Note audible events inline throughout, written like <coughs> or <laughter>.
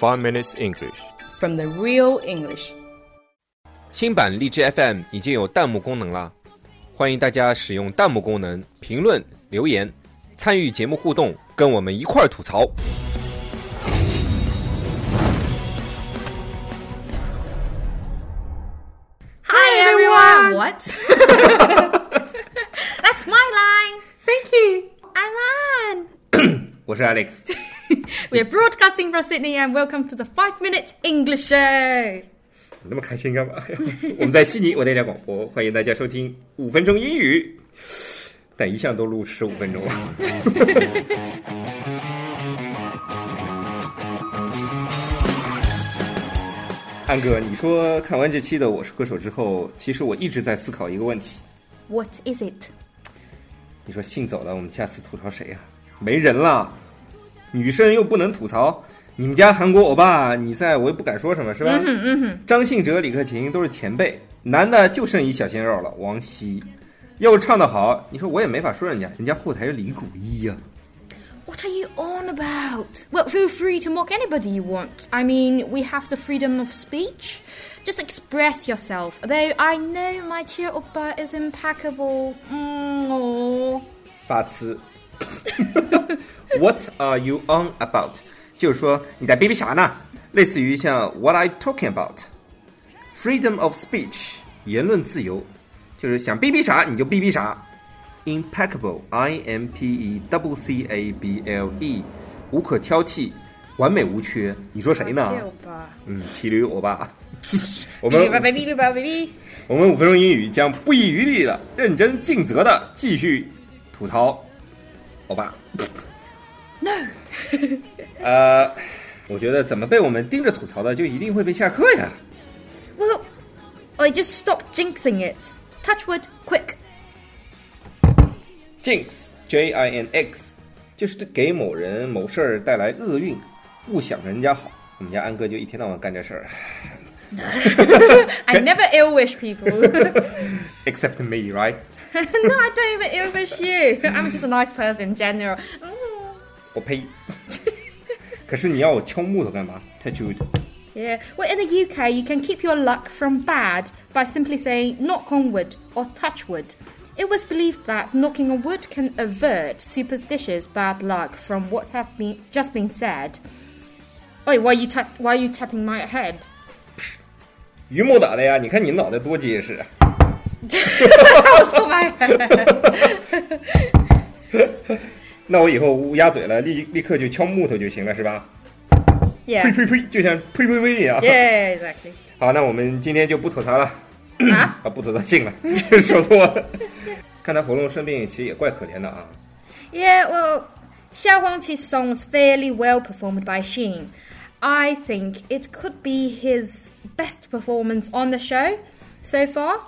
Five Minutes English。 from the real English. 新版荔枝 FM 已经有弹幕功能啦，欢迎大家使用弹幕功能评论留言，参与节目互动，跟我们一块儿吐槽。 Hi, everyone. What? <laughs> That's my line. Thank you. I'm Anne. <coughs> 我是 Alex， We're broadcasting from Sydney, and welcome to the Five Minute English Show. 那么开心干嘛呀？<laughs> 我们在悉尼，我在家广播，欢迎大家收听五分钟英语，但一向都录十五分钟了。<laughs> 安哥，你说看完这期的《我是歌手》之后，其实我一直在思考一个问题。What is it? 你说信走了，我们下次吐槽谁呀、没人了，女生又不能吐槽。你们家韩国欧巴，你在我也不敢说什么，是吧？嗯哼嗯哼。张信哲、李克勤都是前辈，男的就剩一小鲜肉了，王希。要是唱得好，你说我也没法说人家，人家后台是李谷一呀、What are you on about? Well, feel free to mock anybody you want. I mean, we have the freedom of speech. Just express yourself. Though I know my cheer oppa is impeccable. Mm. 发词。What are you on about？就是说你在逼逼啥呢？类似于像 What are you talking about？Freedom of speech，言论自由，就是想逼逼啥你就逼逼啥。Impeccable，I M P E double C A B L E，无可挑剔，完美无缺。你说谁呢嗯，骑驴欧巴。我们.我们五分钟英语将不遗余力的、认真尽责的继续吐槽欧巴。 No. <laughs> 呃，我觉得怎么被我们盯着吐槽的，就一定会被下课呀。 Well, I just stop jinxing it. Touch wood, quick. Jinx J I N X 就是给某人某事儿带来厄运，不想人家好。我们家安哥就一天到晚干这事儿 I <laughs> never ill wish people. <laughs> ，except me, right？ <laughs> no, I don't even ill wish you. <laughs> I'm just a nice person in general. Mm. <laughs> 我呸！可是你要我敲木头干嘛？Touch wood。 Yeah. Well, in the UK, you can keep your luck from bad by simply saying knock on wood or touch wood. It was believed that knocking on wood can avert superstitious bad luck from what have been just been said. Wait, why are you tap? Why are you tapping my head? 榆木打的呀，你看你脑袋多结实。 <laughs> That was on my head. 那我以后乌鸦嘴了，立立刻就敲木头就行了，是吧？ Yeah. 呸呸呸，就像呸呸呸一样。 Yeah, <laughs> exactly. <laughs> 好，那我们今天就不吐槽了。啊啊，不吐槽信了，说错了。看他喉咙生病，其实也怪可怜的啊。 Yeah, <coughs> well, Xiao Huangqi's song was fairly well performed by Xin. I think it could be his best performance on the show so far.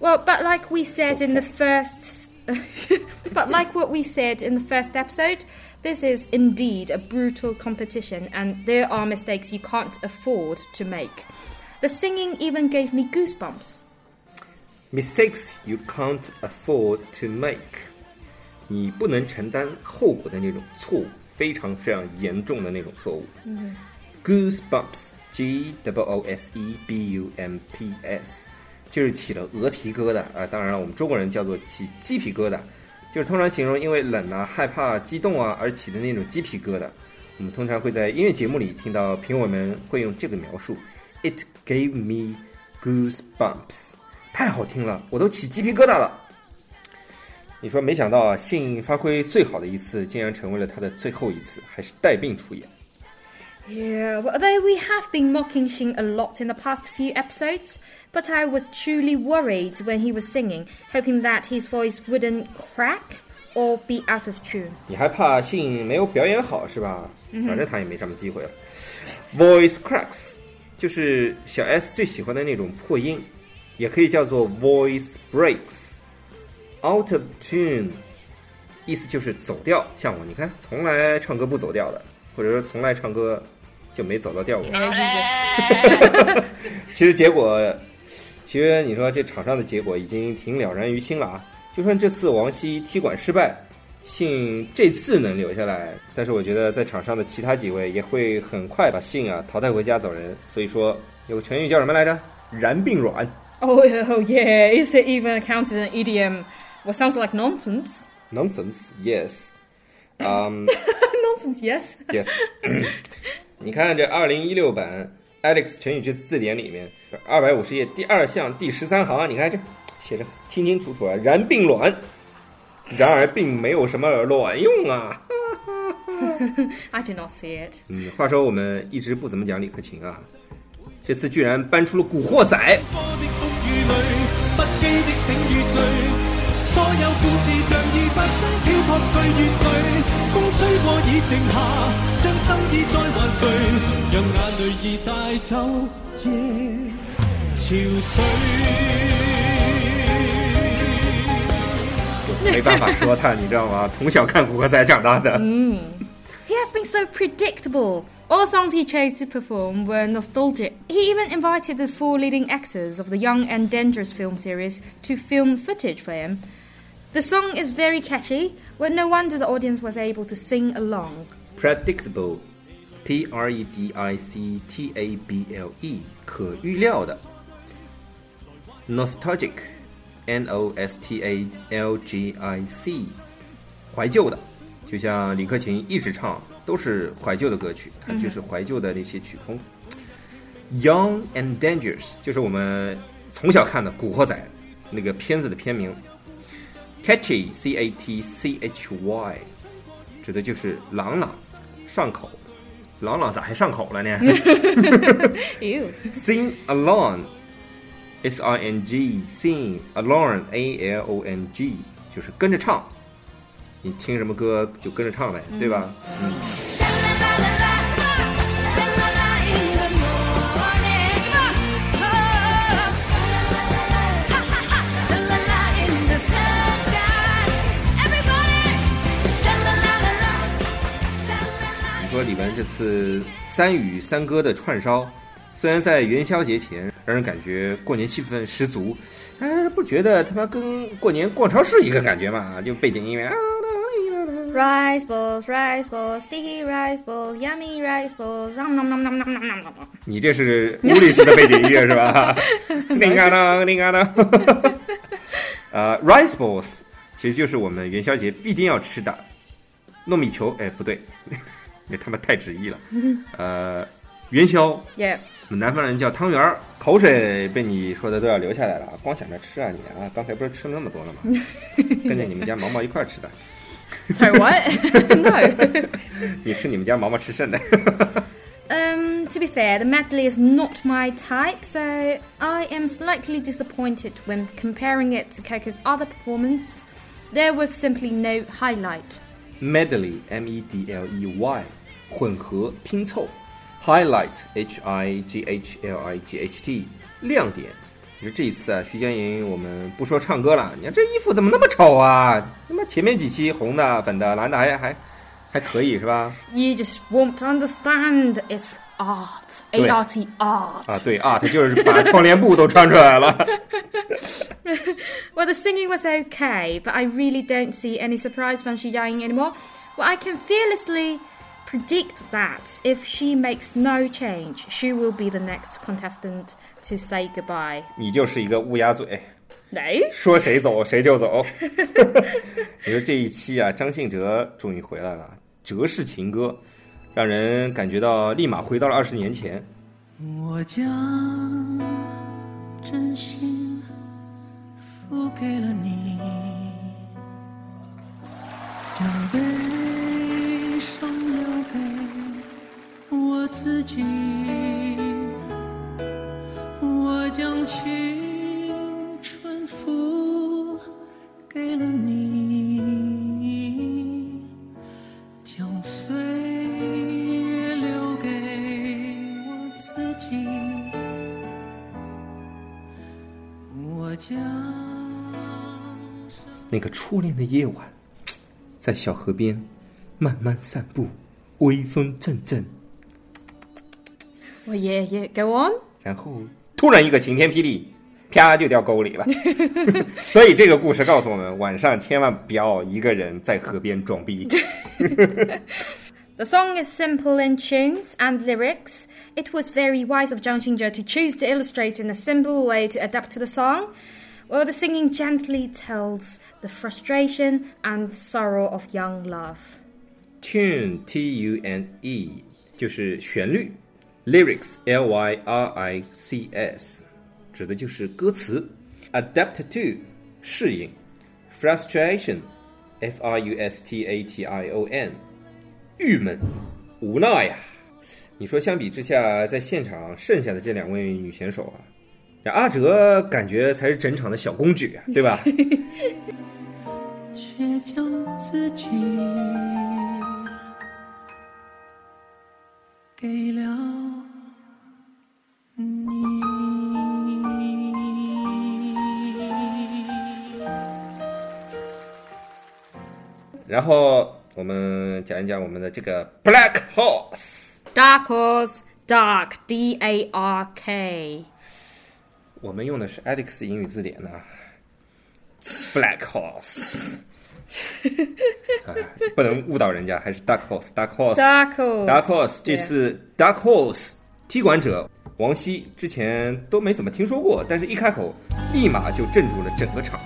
Well, but like we said in the first, <laughs> but like what we said in the first episode, this is indeed a brutal competition, and there are mistakes you can't afford to make. The singing even gave me goosebumps. Mistakes you can't afford to make，你不能承担后果的那种错误，非常非常严重的那种错误。Goosebumps，G W O S E B U M P S， 就是起了鹅皮疙瘩啊。当然了，我们中国人叫做起鸡皮疙瘩，就是通常形容因为冷啊、害怕、激动啊而起的那种鸡皮疙瘩。我们通常会在音乐节目里听到评委们会用这个描述：It gave me goosebumps，太好听了，我都起鸡皮疙瘩了。你说没想到啊，信发挥最好的一次，竟然成为了他的最后一次，还是带病出演。Yeah, well, although we have been mocking Xing a lot in the past few episodes, but I was truly worried when he was singing, hoping that his voice wouldn't crack or be out of tune. 你还怕信没有表演好是吧？反正他也没什么机会了。Voice cracks 就是小 S 最喜欢的那种破音，也可以叫做 voice breaks。Out of tune 意思就是走调，像我，你看从来唱歌不走调的，或者说从来唱歌 就没走到调过。其实结果，其实你说这场上的结果已经挺了然于心了啊。就算这次王希踢馆失败，信这次能留下来，但是我觉得在场上的其他几位也会很快把信啊淘汰回家走人。所以说有个成语叫什么来着？然并卵。Oh, oh yeah, is it even counted an idiom? What sounds like nonsense. Nonsense. Yes. Um,、nonsense, yes. Yes。你看这二零一六版 Alex 成语这字典里面二百五十页第二项第十三行，你看这写着清清楚楚啊，然并卵。然而并没有什么卵用啊。<laughs> I do not see it. 嗯，话说我们一直不怎么讲李克勤啊，这次居然搬出了《古惑仔》。波的风雨里，不羁的醒与醉，所有故事像已发生，漂泊岁月里，风吹过已静下，将心意再还谁？让眼泪已带走夜潮水。没办法说他，你知道吗？从小看《古惑仔》长大的。 He <laughs> has been so predictable. All the songs he chose to perform were nostalgic. He even invited the four leading actors of the Young and Dangerous film series to film footage for him. The song is very catchy, but no wonder the audience was able to sing along. predictable, p r e d i c t a b l e，可预料的。nostalgic, n o s t a l g i c，怀旧的，就像李克勤一直唱都是怀旧的歌曲，他就是怀旧的那些曲风。Young and Dangerous 就是我们从小看的《古惑仔》那个片子的片名。 Catchy, c a t c h y，指的就是朗朗上口。朗朗咋还上口了呢 Ew.？Sing along, s i n g, sing along, a l o n g，就是跟着唱。你听什么歌就跟着唱呗，对吧？嗯。说李玟这次三语三歌的串烧，虽然在元宵节前让人感觉过年气氛十足，哎，不觉得他妈跟过年逛超市一个感觉嘛？就背景音乐啊。Rice balls, rice balls, sticky rice balls, yummy rice balls. Nom nom nom nom nom nom nom nom. 你这是乌里斯的背景音乐是吧？<laughs> 铃啊当，铃啊当。呃，rice balls 其实就是我们元宵节必定要吃的糯米球。哎，不对，那他妈太直译了。呃，元宵.我们南方人叫汤圆儿，口水被你说的都要流下来了，光想着吃啊你啊！刚才不是吃了那么多了吗？跟着你们家毛毛一块儿吃的，Sorry, what? no. 你吃你们家毛毛吃剩的。Um, to be fair, the medley is not my type, so I am slightly disappointed when comparing it to Coco's other performance. There was simply no highlight. medley m e d l e y 混合拼凑，highlight h i g h l i g h t 亮点。你说这一次啊，徐佳莹，我们不说唱歌了，你看这衣服怎么那么丑啊？他妈前面几期红的、粉的、蓝的还还还可以是吧？ You just won't understand. It's art. A 对。 R T art. 啊，对啊，他就是把窗帘布都穿出来了。 Well, <laughs> the singing was okay, but I really don't see any surprise from Xi Yang anymore. Well, I can fearlessly predict that if she makes no change, she will be the next contestant to say goodbye. 你就是一个乌鸦嘴?说谁走谁就走。你说这一期啊，张信哲终于回来了，哲式情歌，让人感觉到立马回到了二十年前。我将真心付给了你，将悲伤留给我自己。我将青春付给了你，将岁月留给我自己。我将那个初恋的夜晚，在小河边慢慢散步，微风阵阵， Well, yeah, yeah. Go on. 然后突然一个晴天霹雳， 啪就掉沟里了。所以这个故事告诉我们，晚上千万不要一个人在河边装逼。 The song <laughs> is simple in tunes and lyrics. It was very wise of Zhang Xingzhe to choose to illustrate in a simple way to adapt to the song, while the singing gently tells the frustration and sorrow of young love. Tune T U N E 就是旋律，lyrics L Y R I C S 指的就是歌词，adapt to 适应，frustration F R U S T A T I O N 郁闷无奈呀。你说相比之下，在现场剩下的这两位女选手啊，这阿哲感觉才是整场的小公举啊，对吧？<laughs> 却将自己给了你。然后我们讲一讲我们的这个 Black Horse。Dark horse, dark, D A R K. 我们用的是 Alex 英语字典呢。Black horse，啊不能误导人家，还是 Dark horse，Dark horse，Dark Dark horse. horse。这次 Dark horse 踢馆者王希之前都没怎么听说过，但是一开口，立马就镇住了整个场子。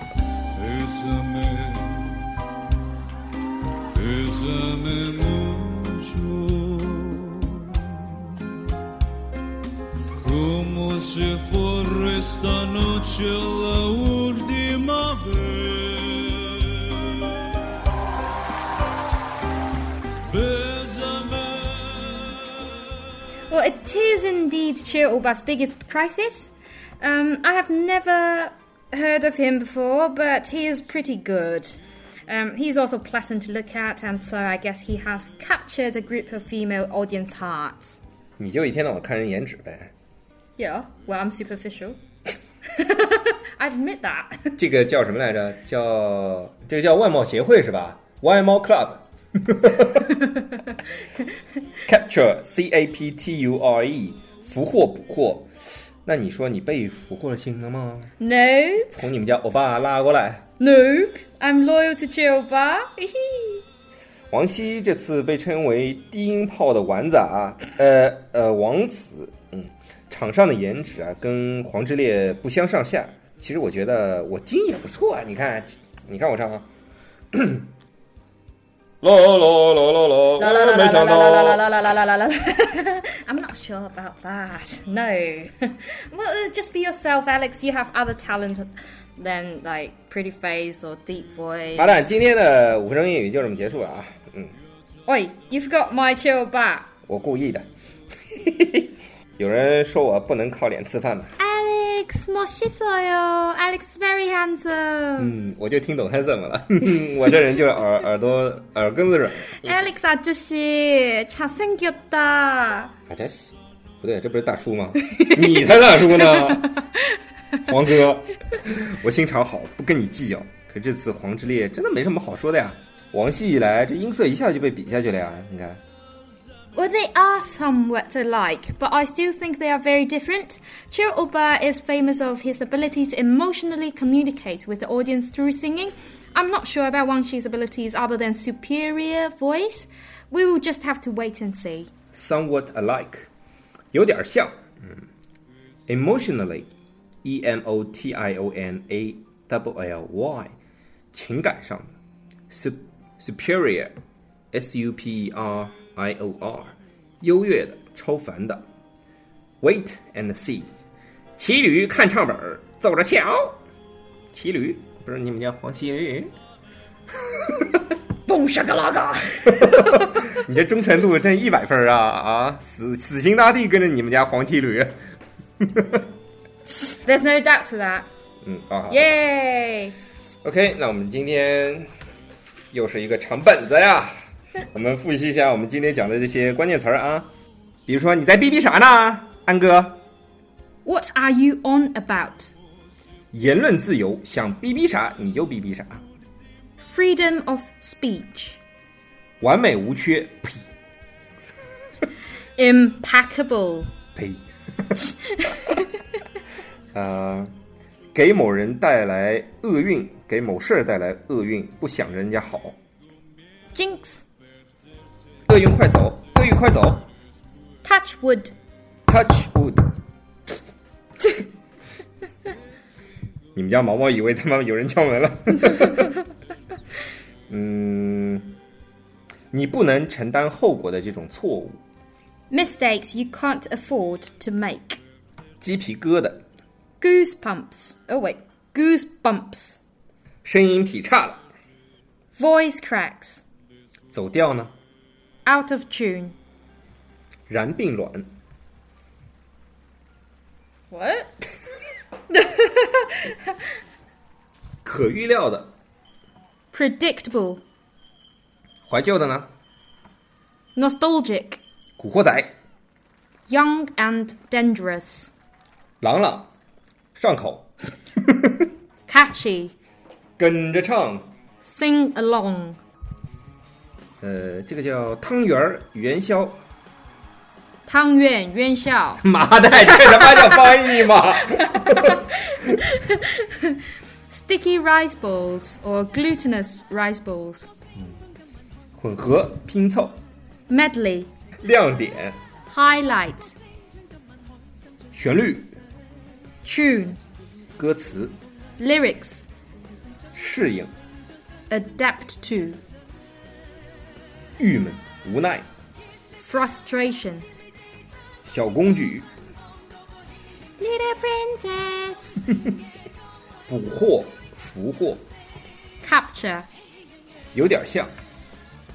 Well, it is indeed Chirulba's biggest crisis. Um, I have never heard of him before, but he is pretty good. Um, he's also pleasant to look at, and so I guess he has captured a group of female audience hearts. 你就一天到晚看人颜值呗。 Yeah, well, I'm superficial. <laughs> I admit that. <laughs> 这个叫什么来着？叫这个叫外貌协会是吧？外貌 Club。 <laughs> Capture C A P T U R E，俘获捕获。那你说你被俘获了心了吗？no, 从你们家欧巴拉过来。nope. I'm loyal to Chirulba. 王希这次被称为低音炮的丸子啊，呃呃王子，嗯，场上的颜值啊跟黄致列不相上下。其实我觉得我低音也不错啊，你看，你看我唱啊，啦啦啦啦啦 La la la 我 la 没 la 想 la la la 到 la la la la la la. <laughs> I'm not sure about that. No. <laughs> well, uh, just be yourself, Alex. You have other talent than like pretty face or deep voice. 好了，今天的五分钟英语就这么结束了啊，嗯， Oi, you forgot my chill back. 我故意的。有人说我不能靠脸吃饭嘛， <laughs> Alex, 멋있어요. Alex, very handsome. 嗯，我就听懂他怎么了，<laughs> 我这人就是耳耳朵耳根子软。 Alex 아저씨, 잘생겼다. 啊，这是不对，这不是大叔吗？你才大叔呢，<laughs> 黄哥，我心肠好，不跟你计较。可这次黄致列真的没什么好说的呀。王希一来，这音色一下就被比下去了呀。你看， Well, they are somewhat alike, but I still think they are very different. Chir Oba is famous of his ability to emotionally communicate with the audience through singing. I'm not sure about Wang Shi's abilities other than superior voice. We will just have to wait and see. somewhat alike，有点像。嗯，emotionally，e m o t i o n a double l y，情感上的，sup superior，s u p e r i o r，优越的，超凡的。Wait and see，骑驴看唱本儿，走着瞧。骑驴不是你们家黄骑驴？Boom shakalaka! 你这忠诚度真一百分儿啊啊！死死心塌地跟着你们家黄骑驴。<laughs> There's no doubt to that. 嗯啊耶 Yay! OK，那我们今天又是一个长本子呀。<laughs> 我们复习一下我们今天讲的这些关键词儿啊，比如说你在逼逼啥呢，安哥？What are you on about? 言论自由，想逼逼啥你就逼逼啥，Freedom of speech. 完美无缺，呸 Impeccable. <laughs> 呸。<laughs> 呃，给某人带来厄运，给某事儿带来厄运，不想着人家好。Jinx. 厄运快走，厄运快走 Touch wood. ，touch wood。<laughs> 你们家毛毛以为他妈有人敲门了。嗯，你不能承担后果的这种错误， Mistakes <laughs> you can't afford to make. 鸡皮疙瘩， Goosebumps. Oh wait. Goosebumps. 声音劈叉了， Voice cracks. 走调呢， Out of tune. 燃并卵， What? 可预料的， Predictable. 怀旧的呢， Nostalgic. 古惑仔， Young <laughs> and dangerous. 朗朗，上口， Catchy. 跟着唱。 Sing along. 呃，这个叫汤圆儿元宵，汤圆元宵。妈的，这他妈叫翻译吗？Sticky rice balls or glutinous rice balls. 混合拼凑，Medley. 亮点，Highlight. 旋律，Tune. 歌词，Lyrics. 适应，Adapt to. 郁闷，无奈，Frustration. 小公举，Little princess. 捕获，俘获，Capture. 有点像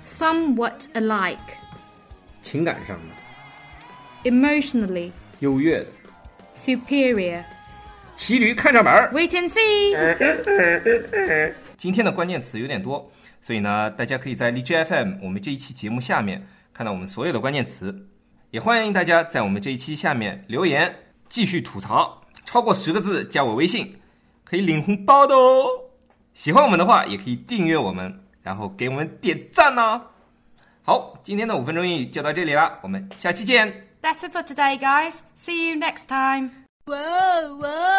，Somewhat alike. 情感上的，Emotionally. 优越的，Superior. 骑驴看上门儿。Wait and see. 今天的关键词有点多，所以呢，大家可以在荔枝 FM 我们这一期节目下面看到我们所有的关键词，也欢迎大家在我们这一期下面留言，继续吐槽，超过十个字加我微信，可以领红包的哦。喜欢我们的话，也可以订阅我们，然后给我们点赞呐、好，今天的五分钟英语就到这里啦，我们下期见。That's it for today, guys. See you next time. Whoa, whoa.